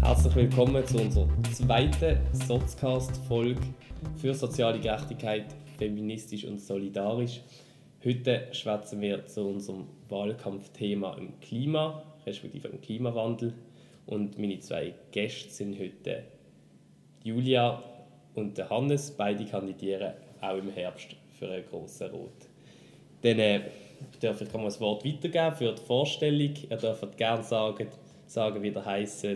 Herzlich willkommen zu unserer zweiten Sotzcast-Folge für soziale Gerechtigkeit, feministisch und solidarisch. Heute schwätzen wir zu unserem Wahlkampfthema im Klima, respektive im Klimawandel. Und meine zwei Gäste sind heute Julia und Hannes. Beide kandidieren auch im Herbst für einen grossen Rot. Dann äh, darf ich das Wort weitergeben für die Vorstellung. Ihr dürft gerne sagen, sagen wie ihr heisst,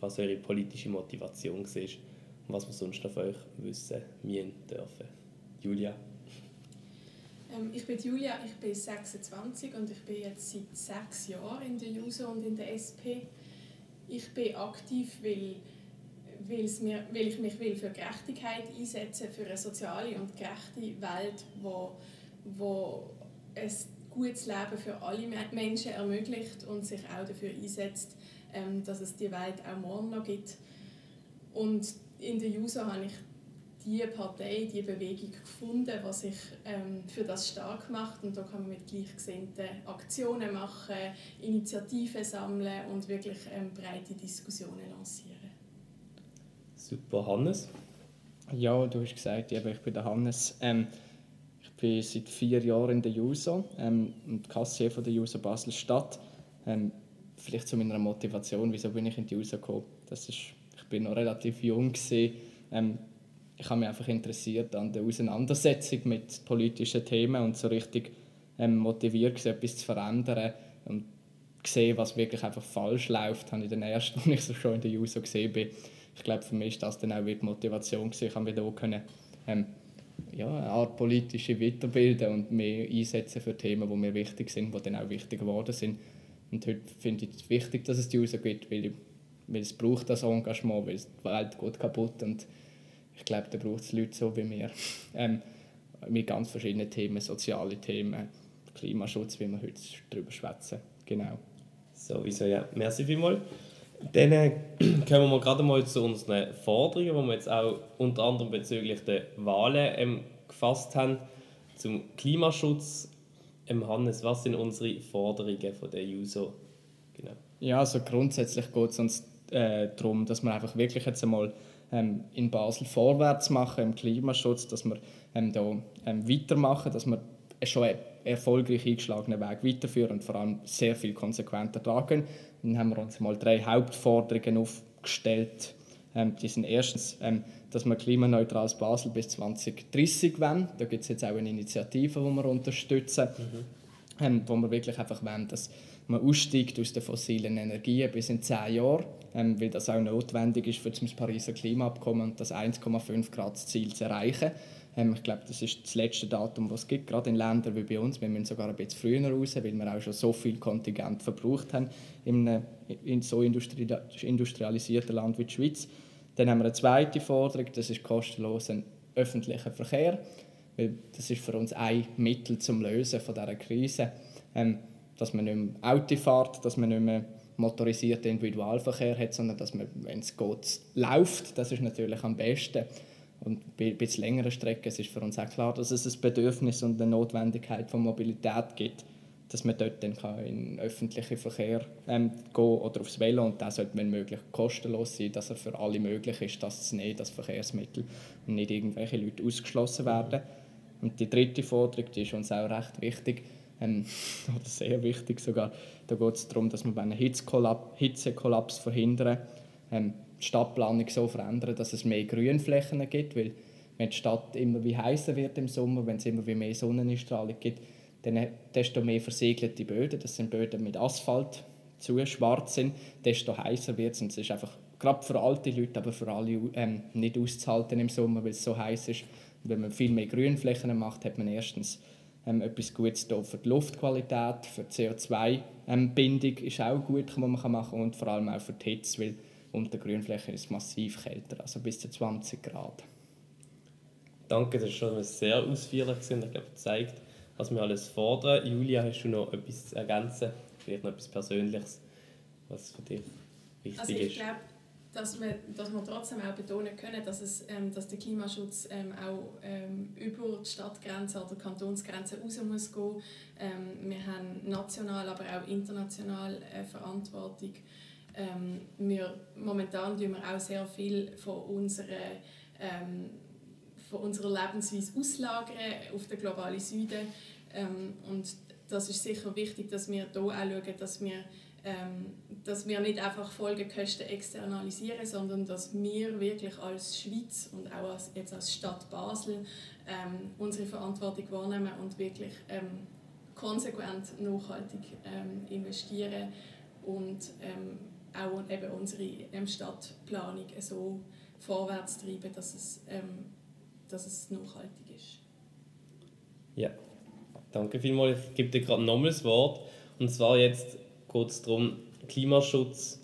was eure politische Motivation ist und was wir sonst von euch wissen müssen dürfen. Julia. Ähm, ich bin Julia, ich bin 26 und ich bin jetzt seit sechs Jahren in der JUSO und in der SP. Ich bin aktiv, weil, mir, weil ich mich will für Gerechtigkeit einsetzen für eine soziale und gerechte Welt, wo, wo ein gutes Leben für alle Menschen ermöglicht und sich auch dafür einsetzt, ähm, dass es die Welt auch morgen noch gibt. Und in der JUSO habe ich die Partei, die Bewegung gefunden, die sich ähm, für das stark macht. Und da kann man mit Gleichgesinnten Aktionen machen, Initiativen sammeln und wirklich ähm, breite Diskussionen lancieren. Super, Hannes? Ja, du hast gesagt, ich bin der Hannes. Ähm, ich bin seit vier Jahren in der JUSO ähm, und Kassier von der JUSO Basel-Stadt. Ähm, vielleicht zu meiner Motivation, wieso bin ich in die JUSO gekommen. Das ist, ich bin noch relativ jung. Gewesen. Ähm, ich habe mich einfach interessiert an der Auseinandersetzung mit politischen Themen und so richtig ähm, motiviert, etwas zu verändern und gesehen, was wirklich einfach falsch läuft, habe ich den ersten, als ich so schon in der JUSO gesehen bin. Ich glaube, für mich ist das dann auch die Motivation gewesen. Ich habe mich da können, ähm, ja, eine Art politische weiterbilden und mehr einsetzen für Themen, die mir wichtig sind, die dann auch wichtig geworden sind. Und heute finde ich es wichtig, dass es die gibt, weil, weil es braucht das Engagement, weil die Welt geht kaputt und ich glaube, da braucht es Leute so wie wir, ähm, mit ganz verschiedenen Themen, soziale Themen, Klimaschutz, wie wir heute darüber schwätzen. Genau. Sowieso, ja. Merci vielmals. Dann äh, kommen wir gerade mal zu unseren Forderungen, die wir jetzt auch unter anderem bezüglich der Wahlen ähm, gefasst haben. Zum Klimaschutz. Ähm, Hannes, was sind unsere Forderungen von der JUSO? Genau. Ja, also grundsätzlich geht es uns äh, darum, dass wir einfach wirklich jetzt einmal ähm, in Basel vorwärts machen im Klimaschutz, dass wir ähm, da ähm, weitermachen, dass wir schon erfolgreich eingeschlagenen Weg weiterführen und vor allem sehr viel konsequenter tragen. Dann haben wir uns mal drei Hauptforderungen aufgestellt. Ähm, die sind erstens, ähm, dass wir klimaneutrales Basel bis 2030 wollen. Da gibt es jetzt auch eine Initiative, die wir unterstützen, mhm. ähm, wo wir wirklich einfach wollen, dass man aussteigt aus den fossilen Energien bis in zehn Jahren, ähm, weil das auch notwendig ist für das Pariser Klimaabkommen und das 1,5 Grad Ziel zu erreichen. Ähm, ich glaube, das ist das letzte Datum, das es gibt, gerade in Ländern wie bei uns. Wir müssen sogar ein bisschen früher raus, weil wir auch schon so viel Kontingent verbraucht haben in in so industri industrialisierten Land wie die Schweiz. Dann haben wir eine zweite Forderung, das ist kostenloser öffentlicher Verkehr, weil das ist für uns ein Mittel zum Lösen von dieser Krise. Ähm, dass man nicht mehr Auto fährt, dass man nicht mehr motorisierten Individualverkehr hat, sondern dass man, wenn es geht, läuft. Das ist natürlich am besten. Und bei etwas längeren Strecken ist für uns auch klar, dass es ein Bedürfnis und eine Notwendigkeit von Mobilität gibt, dass man dort dann kann in öffentlichen Verkehr ähm, gehen oder aufs Velo und das sollte wenn möglich kostenlos sein, dass er für alle möglich ist, das zu nehmen, das Verkehrsmittel und nicht irgendwelche Leute ausgeschlossen werden. Und die dritte Forderung, die ist uns auch recht wichtig, ähm, oder sehr wichtig sogar. Da geht es darum, dass wir einen Hitzekollaps verhindern, ähm, Stadtplanung so verändern, dass es mehr Grünflächen gibt, weil wenn die Stadt immer wie heißer wird im Sommer, wenn es immer wie mehr Sonneneinstrahlung gibt, dann desto mehr versiegelte Böden, das sind Böden mit Asphalt, zu schwarz sind, desto heißer wird es. Und es ist einfach gerade für alte Leute, aber für alle ähm, nicht auszuhalten im Sommer, weil es so heiß ist. Und wenn man viel mehr Grünflächen macht, hat man erstens ähm, etwas Gutes da für die Luftqualität, für die CO2-Bindung ähm, ist auch gut, was man machen kann und vor allem auch für die Hitze, weil unter der Grünfläche ist massiv kälter, also bis zu 20 Grad. Danke, das ist schon sehr ausführlich und ich glaube, zeigt, was wir alles fordern. Julia, hast du noch etwas zu ergänzen? Vielleicht noch etwas Persönliches, was für dich wichtig also ich ist? Glaub, dass wir, dass wir trotzdem auch betonen können, dass, es, ähm, dass der Klimaschutz ähm, auch ähm, über die Stadtgrenze oder Kantonsgrenze raus muss gehen. Ähm, wir haben national, aber auch international äh, Verantwortung. Ähm, wir, momentan tun wir auch sehr viel von unserer, ähm, von unserer Lebensweise auslagern auf den globalen Süden. Ähm, und das ist sicher wichtig, dass wir hier auch schauen, dass wir ähm, dass wir nicht einfach Folgekosten externalisieren, sondern dass wir wirklich als Schweiz und auch als, jetzt als Stadt Basel ähm, unsere Verantwortung wahrnehmen und wirklich ähm, konsequent nachhaltig investieren und ähm, auch eben unsere ähm, Stadtplanung so vorwärts treiben, dass es, dass es nachhaltig ist. Ja, danke vielmals. Ich gebe dir gerade nochmals das Wort. Und zwar jetzt es darum, Klimaschutz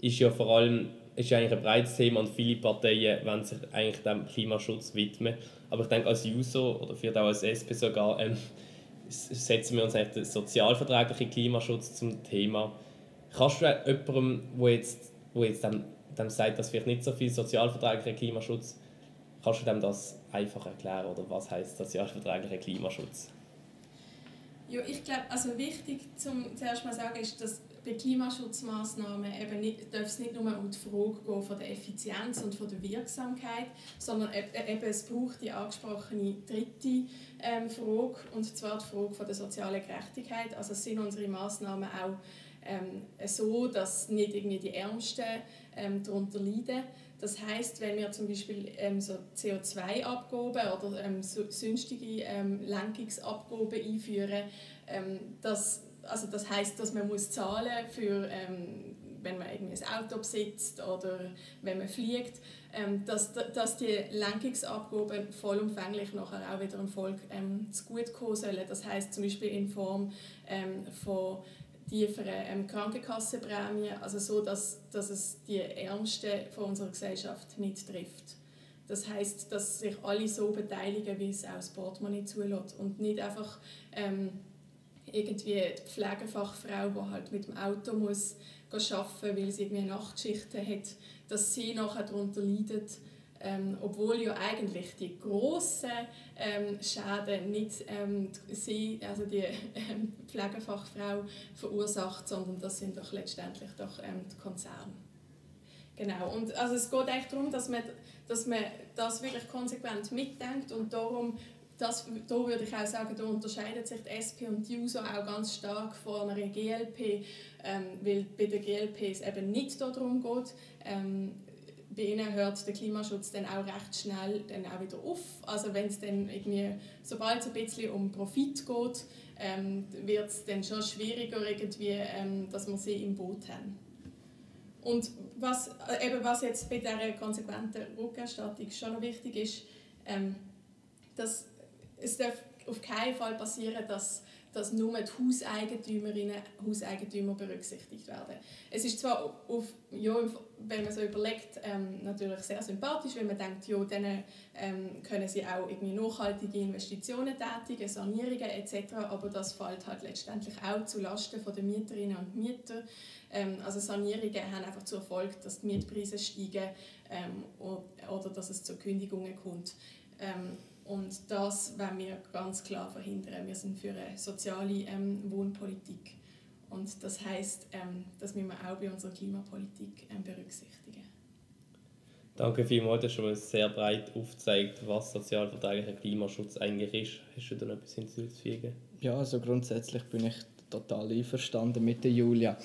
ist ja vor allem ist ja eigentlich ein breites Thema und viele Parteien wollen sich eigentlich dem Klimaschutz widmen. Aber ich denke, als JUSO oder vielleicht auch als SP sogar ähm, setzen wir uns eigentlich den sozialverträglichen Klimaschutz zum Thema. Kannst du jemandem, der jetzt, wo jetzt dem, dem sagt, dass vielleicht nicht so viel sozialverträglicher Klimaschutz, kannst du dem das einfach erklären oder was heißt sozialverträglicher Klimaschutz? Ja, ich glaube, also wichtig zum zuerst mal sagen ist, dass bei Klimaschutzmaßnahmen eben nicht, darf es nicht nur um die Frage gehen von der Effizienz und von der Wirksamkeit, sondern eben, es braucht die angesprochene dritte ähm, Frage, und zwar die Frage von der sozialen Gerechtigkeit. Also sind unsere Maßnahmen auch ähm, so, dass nicht irgendwie die Ärmsten ähm, darunter leiden. Das heißt, wenn wir zum Beispiel ähm, so CO2-Abgaben oder ähm, so, sonstige ähm, Lenkungsabgaben einführen, ähm, das, also das heißt, dass man muss zahlen für ähm, wenn man irgendwie ein Auto besitzt oder wenn man fliegt, ähm, dass, dass die Lenkungsabgaben vollumfänglich nachher auch wieder dem Volk ähm, zugute sollen. Das heißt zum Beispiel in Form von tieferen ähm, Krankenkassenprämien, also so, dass, dass es die Ärmsten von unserer Gesellschaft nicht trifft. Das heißt, dass sich alle so beteiligen, wie es auch das Portemonnaie zulässt und nicht einfach ähm, irgendwie die Pflegefachfrau, die halt mit dem Auto muss arbeiten weil sie irgendwie Nachtschichten hat, dass sie nachher darunter leidet, ähm, obwohl ja eigentlich die grossen ähm, Schäden nicht ähm, sie, also die ähm, Pflegefachfrau verursacht, sondern das sind doch letztendlich doch ähm, die Konzerne. Genau, und also es geht echt darum, dass man, dass man das wirklich konsequent mitdenkt und darum das, da würde ich auch sagen, da unterscheidet sich die SP und die USO auch ganz stark von einer GLP, ähm, weil bei der GLP es eben nicht darum geht, ähm, bei ihnen hört der Klimaschutz dann auch recht schnell dann auch wieder auf. Also wenn es dann irgendwie, sobald es ein bisschen um Profit geht, ähm, wird es dann schon schwieriger irgendwie, ähm, dass wir sie im Boot haben. Und was, äh, eben was jetzt bei dieser konsequenten Rückerstattung schon noch wichtig ist, ähm, dass es darf auf keinen Fall passieren, dass dass nur die Hauseigentümerinnen und Hauseigentümer berücksichtigt werden. Es ist zwar, auf, ja, wenn man so überlegt, ähm, natürlich sehr sympathisch, wenn man denkt, ja, dann ähm, können sie auch irgendwie nachhaltige Investitionen tätigen, Sanierungen etc., aber das fällt halt letztendlich auch zulasten der Mieterinnen und Mieter. Ähm, also Sanierungen haben einfach zur Folge, dass die Mietpreise steigen ähm, oder dass es zu Kündigungen kommt. Ähm, und das wollen wir ganz klar verhindern. Wir sind für eine soziale ähm, Wohnpolitik. Und das heißt, ähm, das müssen wir auch bei unserer Klimapolitik ähm, berücksichtigen. Danke vielmals, du hast schon sehr breit aufgezeigt, was sozialverträglicher Klimaschutz eigentlich ist. Hast du da noch etwas hinzuzufügen? Ja, also grundsätzlich bin ich total einverstanden mit der Julia.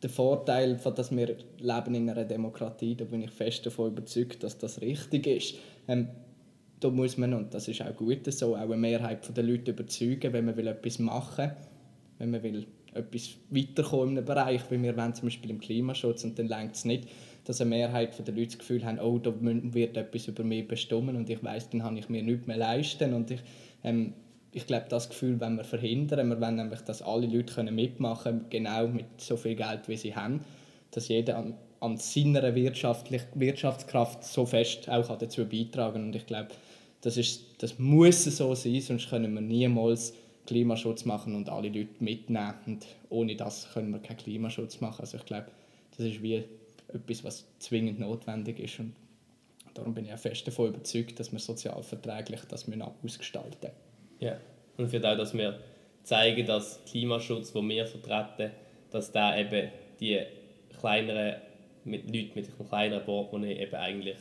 Der Vorteil, dass wir leben in einer Demokratie, da bin ich fest davon überzeugt, dass das richtig ist. Ähm, da muss man, und das ist auch gut so, auch eine Mehrheit der Leute überzeugen, wenn man will etwas machen will, wenn man will etwas weiterkommen in einem Bereich, wie wir wollen, zum Beispiel im Klimaschutz, und dann längt es nicht, dass eine Mehrheit der Leute das Gefühl haben, oh, da wird etwas über mich bestimmen und ich weiß, dann kann ich mir nichts mehr leisten und ich, ähm, ich glaube, das Gefühl wollen wir verhindern. Wir wollen nämlich, dass alle Leute mitmachen können, genau mit so viel Geld, wie sie haben, dass jeder an, an seiner Wirtschaftskraft so fest auch dazu beitragen kann. Und ich glaube, das, ist, das muss so sein, sonst können wir niemals Klimaschutz machen und alle Leute mitnehmen. Und ohne das können wir keinen Klimaschutz machen. Also ich glaube, das ist wie etwas, was zwingend notwendig ist. Und darum bin ich auch fest davon überzeugt, dass wir sozialverträglich das ausgestalten müssen. Ja, und für auch, dass wir zeigen, dass Klimaschutz, den wir vertreten, dass da eben die kleineren mit Leuten mit einem kleineren Portemonnaie eben eigentlich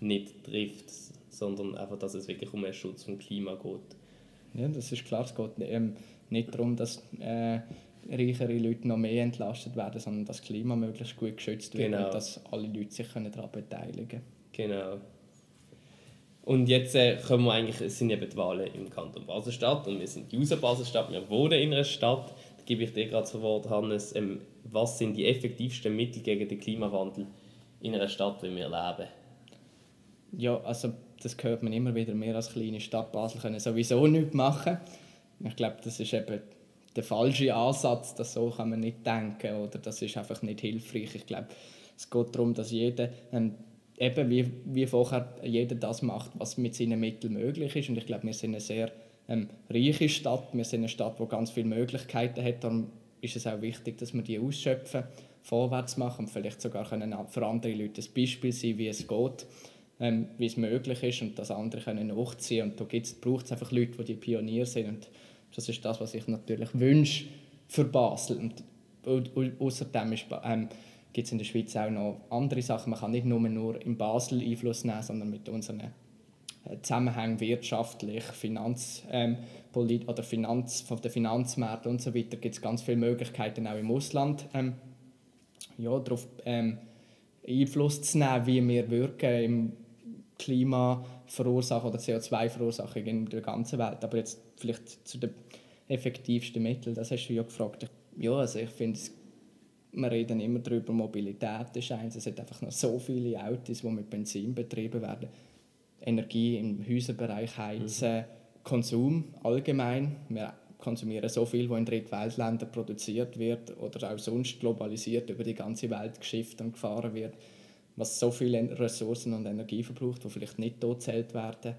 nicht trifft, sondern einfach, dass es wirklich um den Schutz vom Klima geht. Ja, das ist klar. Es geht ähm, nicht darum, dass äh, reichere Leute noch mehr entlastet werden, sondern dass das Klima möglichst gut geschützt wird genau. und dass alle Leute sich daran beteiligen können. Genau. Und jetzt äh, kommen wir eigentlich, es sind eben die Wahlen im Kanton Baselstadt und wir sind die User Baselstadt, wir wohnen in einer Stadt. Da gebe ich dir gerade zu Wort, Hannes. Ähm, was sind die effektivsten Mittel gegen den Klimawandel in einer Stadt, wie wir leben? Ja, also das hört man immer wieder. Wir als kleine Stadt Basel können sowieso nichts machen. Ich glaube, das ist eben der falsche Ansatz, dass so kann man nicht denken oder das ist einfach nicht hilfreich. Ich glaube, es geht darum, dass jeder ähm, eben wie, wie vorher jeder das macht, was mit seinen Mitteln möglich ist und ich glaube, wir sind eine sehr ähm, reiche Stadt, wir sind eine Stadt, die ganz viele Möglichkeiten hat, darum ist es auch wichtig, dass wir die ausschöpfen, vorwärts machen und vielleicht sogar können für andere Leute ein Beispiel sein, wie es geht, ähm, wie es möglich ist und dass andere können nachziehen und da braucht es einfach Leute, die Pioniere sind und das ist das, was ich natürlich wünsche für Basel. Und, außerdem ähm, gibt es in der Schweiz auch noch andere Sachen. Man kann nicht nur, nur in Basel Einfluss nehmen, sondern mit unseren äh, Zusammenhängen wirtschaftlich, Finanz, ähm, oder Finanz, von den Finanzmärkten und so weiter gibt es ganz viele Möglichkeiten auch im Ausland ähm, ja, darauf ähm, Einfluss zu nehmen, wie wir wirken im Klimaverursachen oder CO2-Verursachung in der ganzen Welt. Aber jetzt vielleicht zu den effektivsten Mitteln, das hast du ja gefragt. Ja, also ich finde, wir reden immer darüber, Mobilität ist eins. Es hat einfach noch so viele Autos, die mit Benzin betrieben werden. Energie im Häuserbereich heizen, mhm. Konsum allgemein. Wir konsumieren so viel, was in Drittweltländern produziert wird oder auch sonst globalisiert über die ganze Welt geschifft und gefahren wird was so viele Ressourcen und Energie verbraucht, die vielleicht nicht dort zählt werden.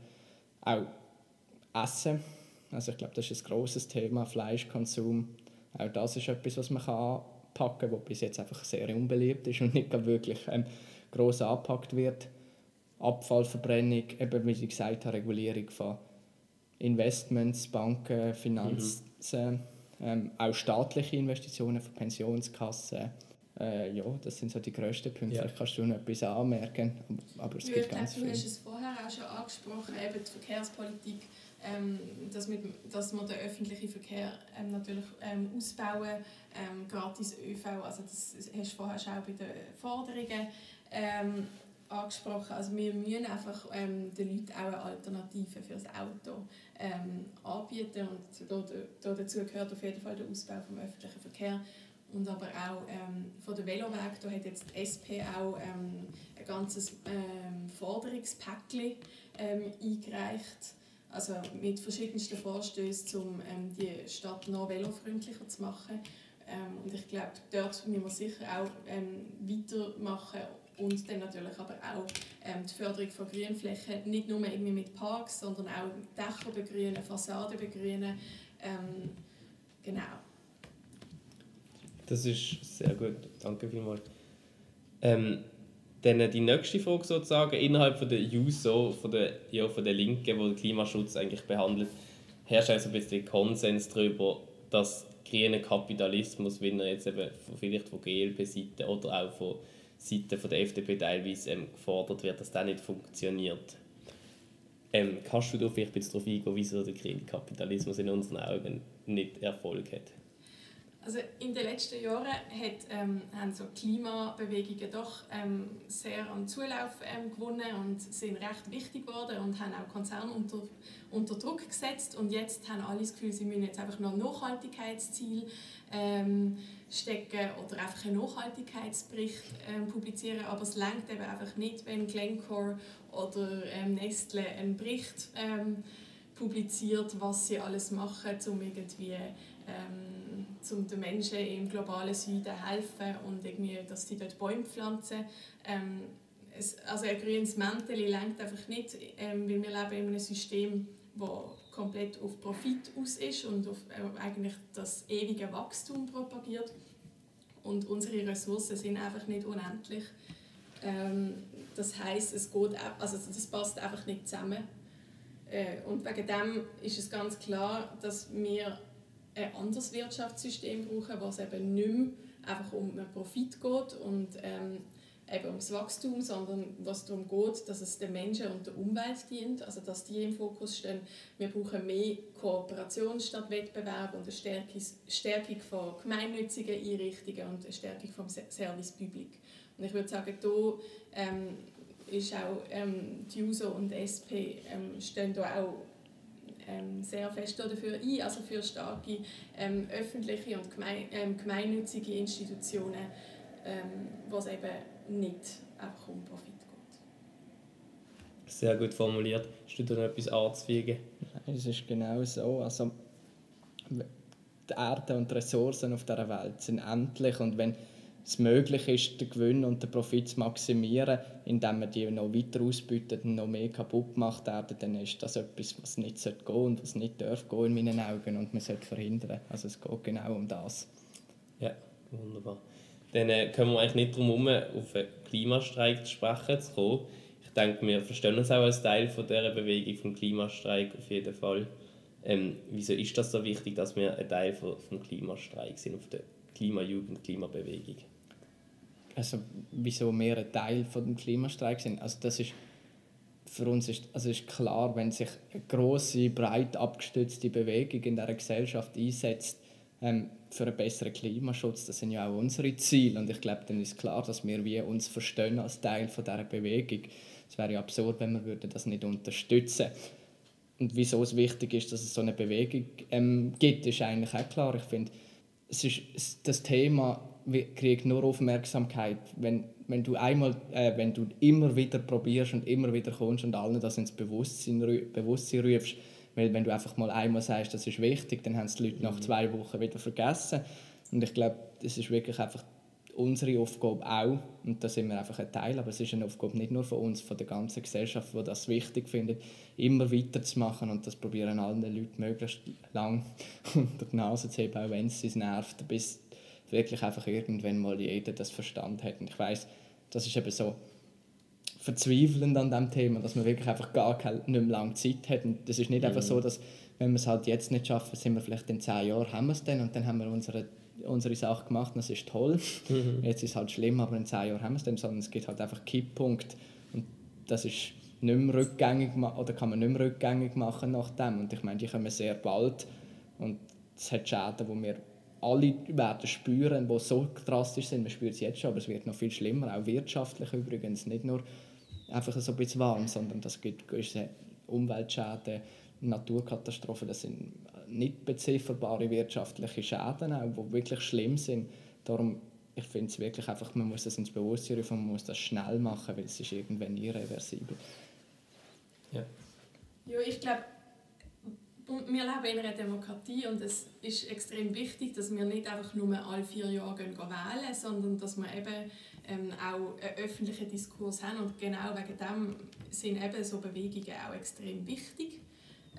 Auch Essen, also ich glaube, das ist ein grosses Thema, Fleischkonsum. Auch das ist etwas, was man anpacken kann, was bis jetzt einfach sehr unbeliebt ist und nicht wirklich ähm, gross angepackt wird. Abfallverbrennung, eben wie ich gesagt habe, Regulierung von Investments, Banken, Finanzen, mhm. ähm, auch staatliche Investitionen von Pensionskassen, äh, ja, das sind so die grössten Punkte. Ja. Vielleicht kannst du noch etwas anmerken, aber es ja, gibt ganz viel. Du hast es vorher auch schon angesprochen, eben die Verkehrspolitik, ähm, dass, mit, dass wir den öffentlichen Verkehr ähm, natürlich ähm, ausbauen, ähm, gratis ÖV, also das hast du vorher schon auch bei den Forderungen ähm, angesprochen. Also wir müssen einfach ähm, den Leuten auch eine Alternative für das Auto ähm, anbieten und da, da, dazu gehört auf jeden Fall der Ausbau des öffentlichen Verkehrs und aber auch ähm, von der Veloweg, da hat jetzt die SP auch ähm, ein ganzes ähm, Forderungspäckchen ähm, eingereicht, also mit verschiedensten Vorstößen, um ähm, die Stadt noch velofreundlicher zu machen. Ähm, und ich glaube, dort müssen wir sicher auch ähm, weitermachen und dann natürlich aber auch ähm, die Förderung von Grünflächen, nicht nur irgendwie mit Parks, sondern auch Dächer begrünen, Fassaden begrünen. Ähm. Das ist sehr gut, danke vielmals. Ähm, dann die nächste Frage sozusagen, innerhalb von der JUSO, von der, ja, von der Linken, die den Klimaschutz eigentlich behandelt, herrscht also ein bisschen Konsens darüber, dass grüner Kapitalismus, wie er jetzt eben vielleicht von GLP-Seite oder auch von Seite von der FDP teilweise ähm, gefordert wird, dass das nicht funktioniert. Ähm, kannst du da vielleicht ein bisschen darauf eingehen, wieso der grüne Kapitalismus in unseren Augen nicht Erfolg hat? Also in den letzten Jahren hat, ähm, haben so Klimabewegungen doch ähm, sehr an Zulauf ähm, gewonnen und sind recht wichtig geworden und haben auch Konzerne unter, unter Druck gesetzt. Und jetzt haben alle das Gefühl, sie müssen jetzt einfach noch Nachhaltigkeitsziel ähm, stecken oder einfach einen Nachhaltigkeitsbericht ähm, publizieren. Aber es längt eben einfach nicht, wenn Glencore oder ähm, Nestle einen Bericht publiziert, was sie alles machen, um irgendwie um den Menschen im globalen Süden helfen und irgendwie, dass sie dort Bäume pflanzen. Ähm, es, also ein grünes Mäntel lenkt einfach nicht, ähm, weil wir leben in einem System, das komplett auf Profit aus ist und auf äh, eigentlich das ewige Wachstum propagiert. und unsere Ressourcen sind einfach nicht unendlich. Ähm, das heißt, es geht, also das passt einfach nicht zusammen. Äh, und wegen dem ist es ganz klar, dass wir ein anderes Wirtschaftssystem brauchen, was eben nicht mehr einfach um einen Profit geht und ähm, eben ums Wachstum, sondern was darum geht, dass es den Menschen und der Umwelt dient, also dass die im Fokus stehen. Wir brauchen mehr Kooperation statt Wettbewerb und eine Stärkung von gemeinnützigen Einrichtungen und eine Stärkung vom Service Public. Und ich würde sagen, da ähm, ist auch ähm, die USO und SP ähm, stehen da auch ähm, sehr fest dafür ein, also für starke ähm, öffentliche und gemein, ähm, gemeinnützige Institutionen, ähm, was eben nicht einfach um Profit geht. Sehr gut formuliert. Hast du da noch etwas anzufügen? Nein, es ist genau so. Also, die Erde und die Ressourcen auf dieser Welt sind endlich und wenn es möglich ist, den Gewinn und den Profit zu maximieren, indem man die noch weiter ausbietet und noch mehr kaputt macht, dann ist das etwas, was nicht gehen sollte und was nicht darf gehen in meinen Augen und man sollte verhindern. Also es geht genau um das. Ja, wunderbar. Dann äh, können wir eigentlich nicht darum herum, auf einen Klimastreik zu sprechen zu kommen. Ich denke, wir verstehen uns auch als Teil von dieser Bewegung, vom Klimastreik auf jeden Fall. Ähm, wieso ist das so wichtig, dass wir ein Teil vom Klimastreik sind, auf der Klimajugend, Klimabewegung? Also wieso wir ein Teil von dem Klimastreik sind. Also das ist für uns ist, also ist klar, wenn sich eine große, breit abgestützte Bewegung in der Gesellschaft einsetzt ähm, für einen besseren Klimaschutz, das sind ja auch unsere Ziele und ich glaube, dann ist klar, dass wir wie uns verstehen als Teil von dieser Bewegung. Es wäre ja absurd, wenn wir das nicht unterstützen und wieso es wichtig ist, dass es so eine Bewegung ähm, gibt, ist eigentlich auch klar. Ich finde, es ist das Thema kriegt nur Aufmerksamkeit, wenn, wenn du einmal, äh, wenn du immer wieder probierst und immer wieder kommst und allen das ins Bewusstsein, Bewusstsein rufst. Weil wenn du einfach mal einmal sagst, das ist wichtig, dann haben es die Leute nach mhm. zwei Wochen wieder vergessen. Und ich glaube, das ist wirklich einfach unsere Aufgabe auch, und da sind wir einfach ein Teil, aber es ist eine Aufgabe nicht nur von uns, von der ganzen Gesellschaft, die das wichtig findet, immer weiterzumachen und das probieren allen Leuten möglichst lang unter die Nase zu heben, auch wenn es sie nervt, bis wirklich einfach irgendwann mal jeder das Verstand hat. Und ich weiß, das ist eben so verzweifelnd an diesem Thema, dass man wirklich einfach gar keine, nicht mehr lange Zeit hat. Und das ist nicht mhm. einfach so, dass wenn wir es halt jetzt nicht schaffen, sind wir vielleicht in zehn Jahren, haben wir es dann und dann haben wir unsere, unsere Sache gemacht und das ist toll. Mhm. Jetzt ist es halt schlimm, aber in zehn Jahren haben wir es dann, sondern es gibt halt einfach Kipppunkt und das ist nicht mehr rückgängig oder kann man nicht mehr rückgängig machen nach dem. Und ich meine, die kommen sehr bald und es hat Schäden, die wir alle werden spüren, die so drastisch sind. Man spürt es jetzt schon, aber es wird noch viel schlimmer, auch wirtschaftlich übrigens. Nicht nur einfach so ein bisschen warm, sondern das gibt gewisse Umweltschäden, Naturkatastrophen, das sind nicht bezifferbare wirtschaftliche Schäden, auch, die wirklich schlimm sind. Darum, ich finde es wirklich einfach, man muss das ins Bewusstsein rufen, man muss das schnell machen, weil es ist irgendwann irreversibel. Ja. Ja, ich glaube, und wir leben in einer Demokratie und es ist extrem wichtig, dass wir nicht einfach nur alle vier Jahre wählen, sondern dass wir eben ähm, auch einen öffentlichen Diskurs haben. Und genau wegen dem sind eben so Bewegungen auch extrem wichtig,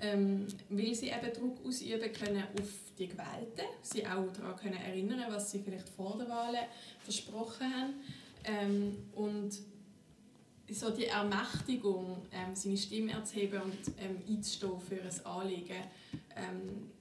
ähm, weil sie eben Druck ausüben können auf die Gewählten, sie auch daran können erinnern, was sie vielleicht vor der Wahl versprochen haben. Ähm, und so die Ermächtigung, ähm, seine Stimme erzuheben und ähm, einzustehen für ein Anliegen, ähm,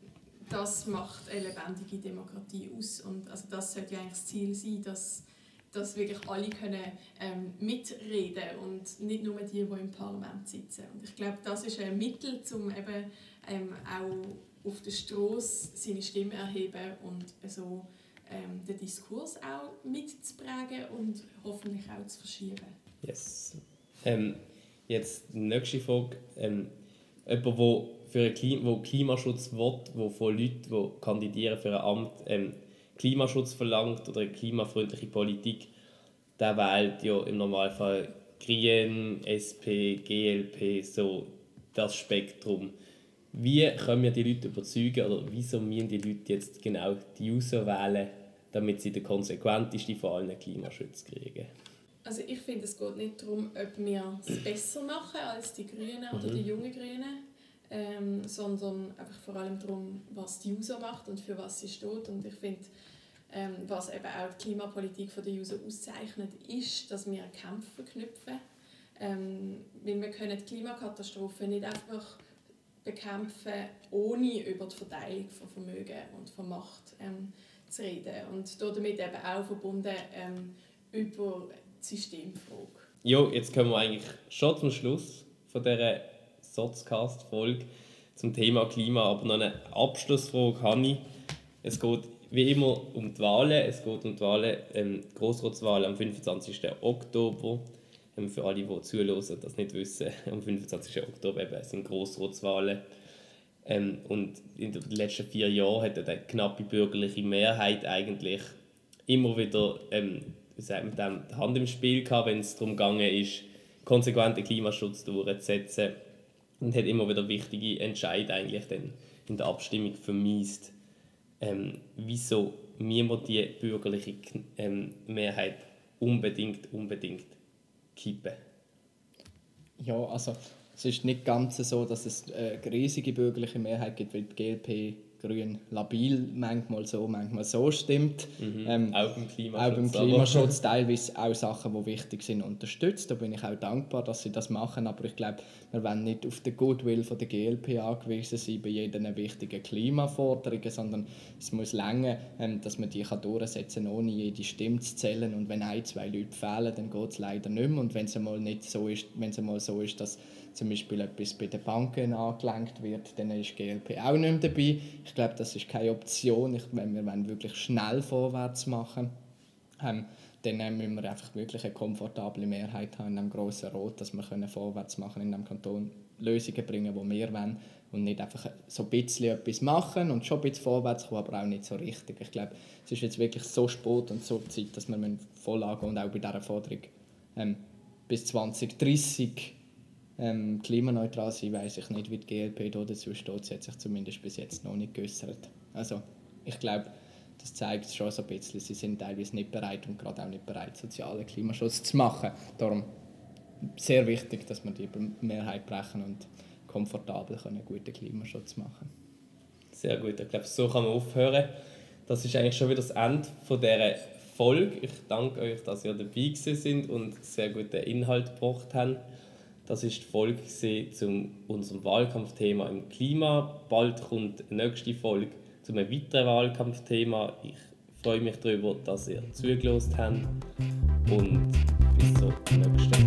das macht eine lebendige Demokratie aus. Und also das sollte ja eigentlich das Ziel sein, dass, dass wirklich alle können, ähm, mitreden und nicht nur die, die im Parlament sitzen. Und ich glaube, das ist ein Mittel, um eben ähm, auch auf der Straße seine Stimme erheben und so ähm, den Diskurs auch mitzuprägen und hoffentlich auch zu verschieben. Yes. Ähm, jetzt die nächste Frage. Ähm, jemand, der für Klima, wo Klimaschutz will, wo von Leuten, die kandidieren für ein Amt, ähm, Klimaschutz verlangt oder eine klimafreundliche Politik, der wählt ja im Normalfall Green, SP, GLP, so das Spektrum. Wie können wir die Leute überzeugen oder wieso müssen die Leute jetzt genau die User wählen, damit sie den konsequentesten von allen Klimaschutz kriegen? Also ich finde, es geht nicht darum, ob wir es besser machen als die Grünen oder die mhm. jungen Grünen, ähm, sondern einfach vor allem darum, was die User macht und für was sie steht. Und ich finde, Ähm, was eben auch die Klimapolitik von der Juso auszeichnet, ist, dass wir Kämpfe verknüpfen. Ähm, weil wir können die Klimakatastrophe nicht einfach bekämpfen, ohne über die Verteilung von Vermögen und von Macht ähm, zu reden. Und damit eben auch verbunden ähm, über die Systemfrage. Jo, jetzt kommen wir eigentlich schon zum Schluss von dieser Sotzcast-Folge zum Thema Klima, aber noch eine Abschlussfrage habe ich. Es geht wie immer um die Wahlen. Es geht um die Wahlen, ähm, Grossratswahl am 25. Oktober. Ähm, für alle, die zuhören, das nicht wissen, am 25. Oktober eben sind Grossratswahlen. Ähm, und in den letzten vier Jahren hat eine knappe bürgerliche Mehrheit eigentlich immer wieder ähm, mit dem Hand im Spiel gehabt, wenn es darum gegangen ist, konsequenten Klimaschutz durchzusetzen und hat immer wieder wichtige Entscheidungen eigentlich dann in der Abstimmung vermisst. Ähm, wieso wir die bürgerliche ähm, Mehrheit unbedingt, unbedingt kippen? Ja, also es ist nicht ganz so, dass es eine riesige bürgerliche Mehrheit gibt, weil die GLP grün labil manchmal so, manchmal so stimmt. Mhm. Ähm, auch beim Klimaschutz. Auch beim Klimaschutz teilweise auch Sachen, die wichtig sind, unterstützt. Da bin ich auch dankbar, dass sie das machen. Aber ich glaube, wir wollen nicht auf den Goodwill von der GLP angewiesen sein bei jeder wichtigen Klimaforderung, sondern es muss länger, ähm, dass man die kann durchsetzen kann, ohne jede Stimme zu zählen. Und wenn ein, zwei Leute fehlen, dann geht es leider nicht mehr. Und wenn es einmal nicht so ist, wenn es einmal so ist, dass zum Beispiel etwas bei den Banken angelenkt wird, dann ist GLP auch nicht mehr dabei. Ich glaube, das ist keine Option. Ich, wenn wir wirklich schnell vorwärts machen ähm, dann müssen wir einfach wirklich eine komfortable Mehrheit haben in einem grossen Rot, dass wir können vorwärts machen in einem Kanton Lösungen bringen, die wir wollen und nicht einfach so ein bisschen etwas machen und schon ein bisschen vorwärts kommen, aber auch nicht so richtig. Ich glaube, es ist jetzt wirklich so spät und so Zeit, dass wir voll angehen und auch bei dieser Forderung ähm, bis 2030 ähm, klimaneutral sein, weiß ich nicht, wie die GLP da dazu steht. Sie hat sich zumindest bis jetzt noch nicht geäußert. Also ich glaube, das zeigt schon so ein bisschen, sie sind teilweise nicht bereit und gerade auch nicht bereit, sozialen Klimaschutz zu machen. Darum sehr wichtig, dass wir die Mehrheit brechen und komfortabel können guten Klimaschutz machen Sehr gut, ich glaube, so kann man aufhören. Das ist eigentlich schon wieder das Ende von dieser Folge. Ich danke euch, dass ihr dabei sind und sehr guten Inhalt gebracht habt. Das ist die Folge zu unserem Wahlkampfthema im Klima. Bald kommt die nächste Folge zu einem weiteren Wahlkampfthema. Ich freue mich darüber, dass ihr zugelassen habt und bis zur nächsten Folge.